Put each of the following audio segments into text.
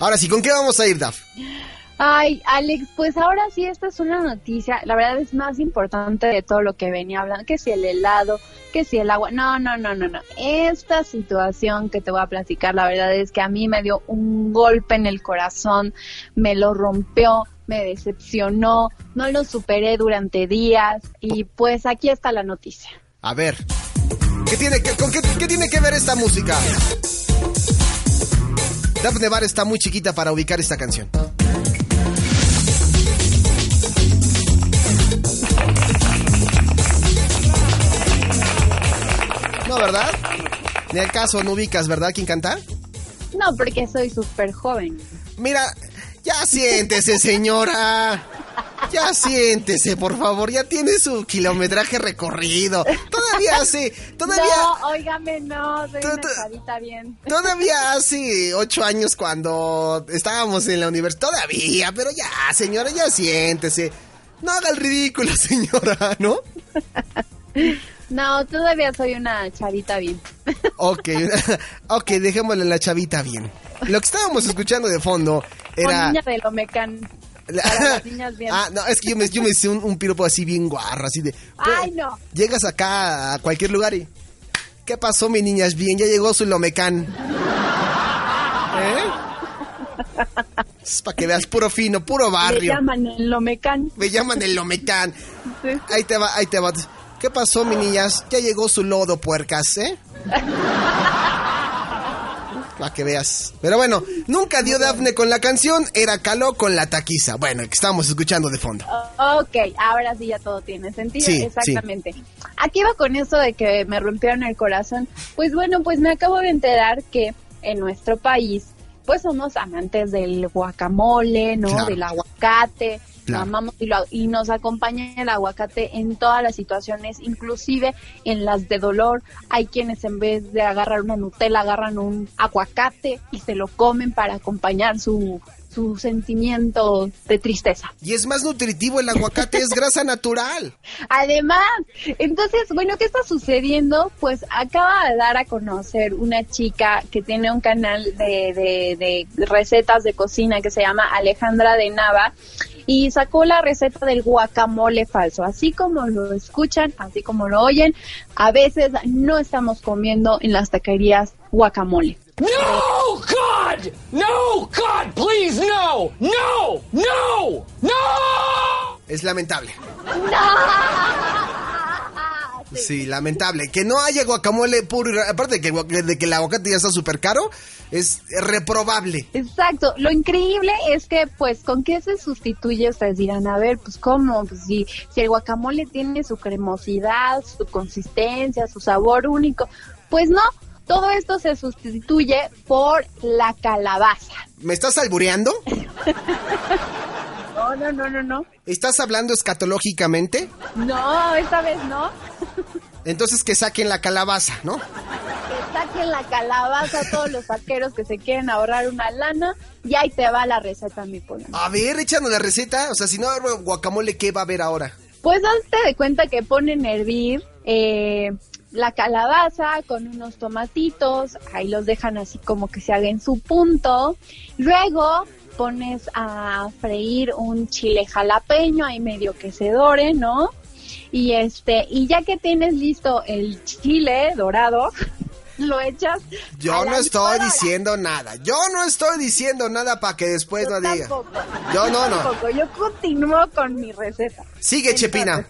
Ahora sí, ¿con qué vamos a ir, Daf? Ay, Alex, pues ahora sí, esta es una noticia, la verdad es más importante de todo lo que venía hablando, que si el helado, que si el agua, no, no, no, no, no. Esta situación que te voy a platicar, la verdad es que a mí me dio un golpe en el corazón, me lo rompió, me decepcionó, no lo superé durante días y pues aquí está la noticia. A ver, ¿qué tiene que, con qué, qué tiene que ver esta música? Daphne Bar está muy chiquita para ubicar esta canción. No, ¿verdad? Ni al caso no ubicas, ¿verdad? ¿Quién canta? No, porque soy súper joven. Mira, ya siéntese, señora. Ya siéntese, por favor. Ya tiene su kilometraje recorrido. Todavía hace. Todavía. No, óigame, no, soy una bien. Todavía hace ocho años cuando estábamos en la universidad. Todavía, pero ya, señora, ya siéntese. No haga el ridículo, señora, ¿no? No, todavía soy una chavita bien. Ok, ok, dejémosle la chavita bien. Lo que estábamos escuchando de fondo era. niña de Lomecán. Para las niñas bien. Ah, no, es que yo me, yo me hice un, un piropo así bien guarro, así de. Ay, no. Llegas acá a cualquier lugar y. ¿Qué pasó, mi niñas? Bien, ya llegó su lomecán. ¿Eh? Es para que veas puro fino, puro barrio. llaman el Lomecán. Me llaman el lomecán. Sí. Ahí te va, ahí te va. ¿Qué pasó, mi niñas? Ya llegó su lodo, puercas, ¿eh? Para que veas. Pero bueno, nunca dio Dafne con la canción, era Caló con la taquiza. Bueno, que estamos escuchando de fondo. Ok, ahora sí ya todo tiene sentido. Sí, Exactamente. Aquí va con eso de que me rompieron el corazón. Pues bueno, pues me acabo de enterar que en nuestro país, pues somos amantes del guacamole, ¿no? Claro. Del aguacate. Claro. Lo amamos y, lo- y nos acompaña el aguacate en todas las situaciones, inclusive en las de dolor. Hay quienes en vez de agarrar una Nutella agarran un aguacate y se lo comen para acompañar su, su sentimiento de tristeza. Y es más nutritivo el aguacate, es grasa natural. Además, entonces, bueno, ¿qué está sucediendo? Pues acaba de dar a conocer una chica que tiene un canal de, de, de recetas de cocina que se llama Alejandra de Nava y sacó la receta del guacamole falso. Así como lo escuchan, así como lo oyen, a veces no estamos comiendo en las taquerías guacamole. No, God! No, God, please, no! No! No! No! Es lamentable. Sí, lamentable. Que no haya guacamole puro. y Aparte de que, de que el aguacate ya está súper caro, es reprobable. Exacto, lo increíble es que pues con qué se sustituye, ustedes dirán, a ver, pues cómo, pues si, si el guacamole tiene su cremosidad, su consistencia, su sabor único, pues no, todo esto se sustituye por la calabaza. ¿Me estás albureando? No, no, no, no, no. ¿Estás hablando escatológicamente? No, esta vez no. Entonces que saquen la calabaza, ¿no? Que saquen la calabaza a todos los vaqueros que se quieren ahorrar una lana y ahí te va la receta, mi pollo. A ver, échanos la receta. O sea, si no guacamole, ¿qué va a haber ahora? Pues hazte de cuenta que ponen a hervir eh, la calabaza con unos tomatitos, ahí los dejan así como que se hagan su punto. Luego pones a freír un chile jalapeño, ahí medio que se dore, ¿no? Y este, y ya que tienes listo el chile dorado, lo echas. Yo no estoy diciendo nada. Yo no estoy diciendo nada para que después Yo no diga. tampoco. Yo no, no. Yo continúo con mi receta. Sigue, Chepina.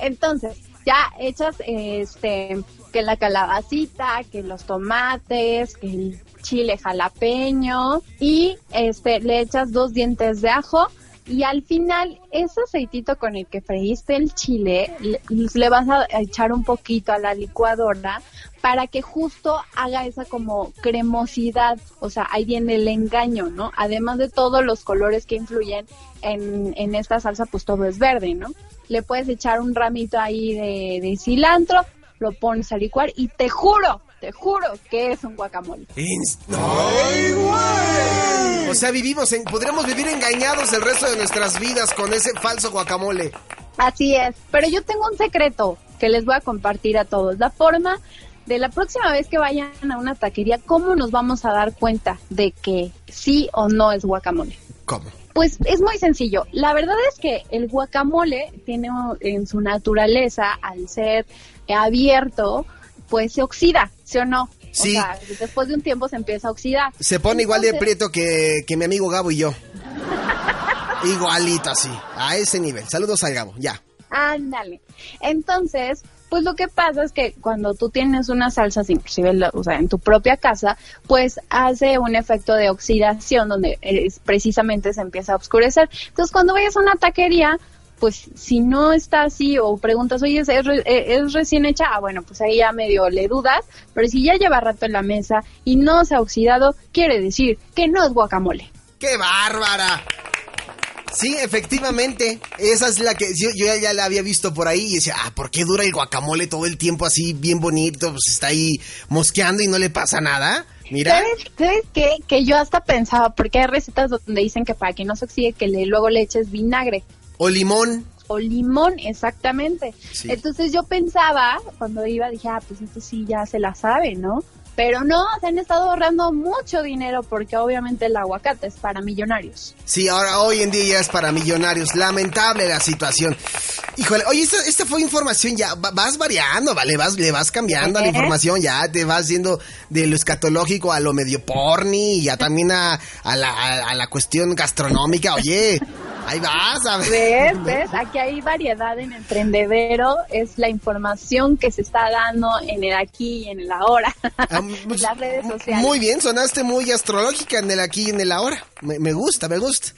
Entonces, ya echas este que la calabacita, que los tomates, que el chile jalapeño y este le echas dos dientes de ajo y al final ese aceitito con el que freíste el chile le, le vas a echar un poquito a la licuadora para que justo haga esa como cremosidad, o sea, ahí viene el engaño, ¿no? Además de todos los colores que influyen en, en esta salsa, pues todo es verde, ¿no? Le puedes echar un ramito ahí de, de cilantro, lo pones a licuar y te juro, te juro que es un guacamole. ¡Ay, güey! O sea, vivimos en, podríamos vivir engañados el resto de nuestras vidas con ese falso guacamole. Así es, pero yo tengo un secreto que les voy a compartir a todos. La forma de la próxima vez que vayan a una taquería, ¿cómo nos vamos a dar cuenta de que sí o no es guacamole? ¿Cómo? Pues es muy sencillo. La verdad es que el guacamole tiene en su naturaleza, al ser abierto, pues se oxida, ¿sí o no? Sí. O sea, después de un tiempo se empieza a oxidar. Se pone igual de prieto que, que mi amigo Gabo y yo. Igualito así, a ese nivel. Saludos al Gabo, ya. Ándale. Entonces, pues lo que pasa es que cuando tú tienes unas salsas, inclusive o sea, en tu propia casa, pues hace un efecto de oxidación donde eh, precisamente se empieza a oscurecer. Entonces, cuando vayas a una taquería, pues si no está así o preguntas, oye, ¿es, eh, ¿es recién hecha? Ah, bueno, pues ahí ya medio le dudas, pero si ya lleva rato en la mesa y no se ha oxidado, quiere decir que no es guacamole. ¡Qué bárbara! Sí, efectivamente. Esa es la que yo, yo ya, ya la había visto por ahí y decía, ah, ¿por qué dura el guacamole todo el tiempo así bien bonito? Pues está ahí mosqueando y no le pasa nada. Mira. ¿Sabes, ¿Sabes qué? Que yo hasta pensaba, porque hay recetas donde dicen que para que no se oxide, que le, luego le eches vinagre O limón. o limón, exactamente. Sí. Entonces yo pensaba, cuando iba, dije, ah, pues esto sí ya se la sabe, ¿no? Pero no, se han estado ahorrando mucho dinero porque obviamente el aguacate es para millonarios. Sí, ahora hoy en día ya es para millonarios. Lamentable la situación. Híjole, oye, esta, esta fue información ya, va- vas variando, ¿vale? Vas, le vas cambiando a la información, ya te vas yendo de lo escatológico a lo medio porni y ya también a, a la, a- a la cuestión gastronómica. Oye, ahí vas, a ver. ¿Ves? ¿Ves? Aquí hay variedad en Emprendedero. Es la información que se está dando en el aquí y en el ahora. Ah, pues, las redes sociales. Muy bien, sonaste muy astrológica en el aquí y en el ahora. Me, me gusta, me gusta.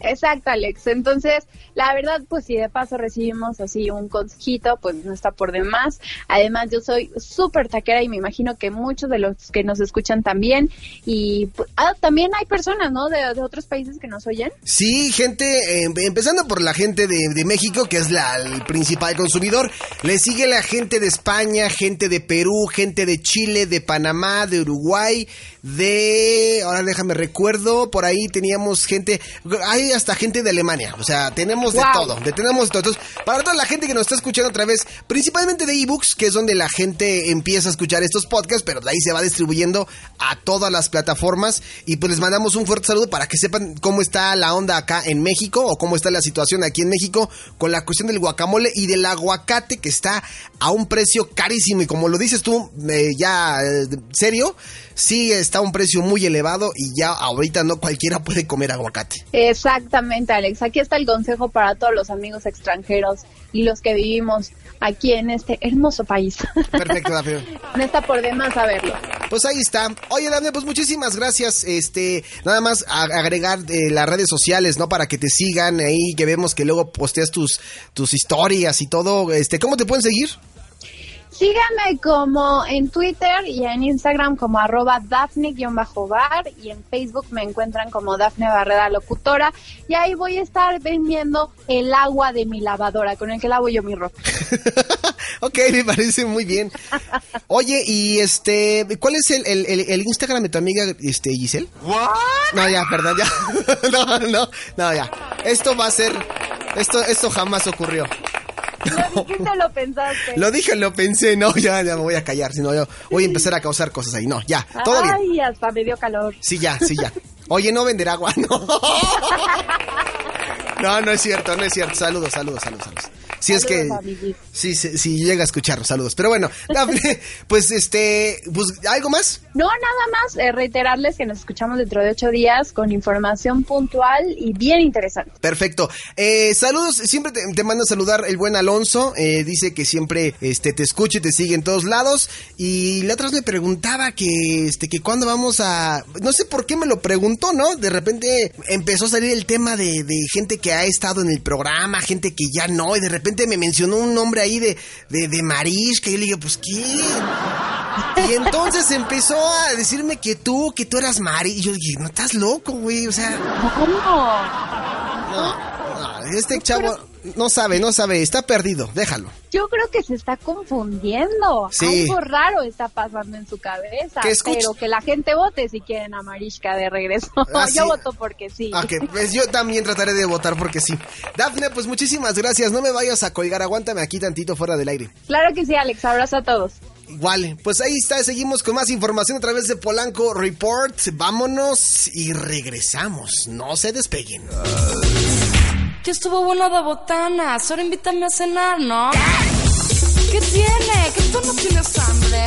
Exacto, Alex. Entonces, la verdad, pues si de paso recibimos así un consejito, pues no está por demás. Además, yo soy súper taquera y me imagino que muchos de los que nos escuchan también. Y pues, ah, también hay personas, ¿no? De, otros países que nos oyen. Sí, gente, eh, empezando por la gente de, de México, que es la, el principal consumidor. Le sigue la gente de España, gente de Perú, gente de Chile, de Panamá, de Uruguay, de... Ahora déjame recuerdo, por ahí teníamos gente... Hay hasta gente de Alemania, o sea, tenemos de todo, de, tenemos de todo. Entonces, para toda la gente que nos está escuchando otra vez, principalmente de ebooks, que es donde la gente empieza a escuchar estos podcasts, pero de ahí se va distribuyendo a todas las plataformas. Y pues les mandamos un fuerte saludo para que sepan cómo está la onda acá en México o cómo está la situación aquí en México con la cuestión del guacamole y del aguacate que está a un precio carísimo. Y como lo dices tú, eh, ya eh, serio, sí está a un precio muy elevado y ya ahorita no cualquiera puede comer aguacate. Exactamente, Alex. Aquí está el consejo para todos los amigos extranjeros y los que vivimos aquí en este hermoso país. Perfecto, Dafne. no está por demás saberlo. Pues ahí está. Oye, Dafne, pues muchísimas gracias. Este, nada más agregar eh, las redes sociales, ¿no? Para que te sigan ahí, que vemos que luego posteas tus, tus historias y todo. Este, ¿cómo te pueden seguir? Síganme como en Twitter y en Instagram como arroba Dafne-bar y en Facebook me encuentran como Dafne Barrera Locutora y ahí voy a estar vendiendo el agua de mi lavadora con el que lavo yo mi ropa. ok, me parece muy bien. Oye, y este, ¿cuál es el, el, el- el Instagram de tu amiga, este, Giselle? No, ya, perdón, ya. no, no, no, ya. Esto va a ser, esto, esto jamás ocurrió. Lo dijiste, lo pensaste. Lo dije, lo pensé, no, ya, ya me voy a callar, si no, yo voy a empezar a causar cosas ahí. No, ya, todo bien. Ay, hasta me dio calor. Sí, ya, sí, ya. Oye, no vender agua, no. No, no es cierto, no es cierto. Saludos, saludos, saludos, saludos. Si es que, sí, sí, llega a escucharnos, saludos. Pero bueno, Dafne, pues este, pues, ¿algo más? No, nada más eh, reiterarles que nos escuchamos dentro de ocho días con información puntual y bien interesante. Perfecto. Eh, saludos, siempre te, te manda a saludar el buen Alonso. eh, dice que siempre este, te escucha y te sigue en todos lados. Y la otra vez me preguntaba que, este, que cuándo vamos a. No sé por qué me lo preguntó, ¿no? De repente empezó a salir el tema de, de gente que ha estado en el programa, gente que ya no. Y de repente me mencionó un nombre ahí de, de, de Marish, que yo le dije, pues, ¿qué? Y entonces empezó a decirme que tú, que tú eras Mari. Y yo dije, no estás loco, güey. O sea. ¿Cómo? No, no, este chavo no sabe, no sabe, está perdido, déjalo. Yo creo que se está confundiendo. Sí. Algo raro está pasando en su cabeza. Que Pero que la gente vote si quieren a Marishka de regreso. Ah, sí. Yo voto porque sí. Ok, pues yo también trataré de votar porque sí. Dafne, pues muchísimas gracias. No me vayas a colgar, aguántame aquí tantito fuera del aire. Claro que sí, Alex. Abrazo a todos. Igual, pues ahí está, seguimos con más información a través de Polanco Report. Vámonos y regresamos. No se despeguen que estuvo bueno de botanas. Ahora invítame a cenar, ¿no? ¿Qué tiene? ¿Que tú no tienes hambre?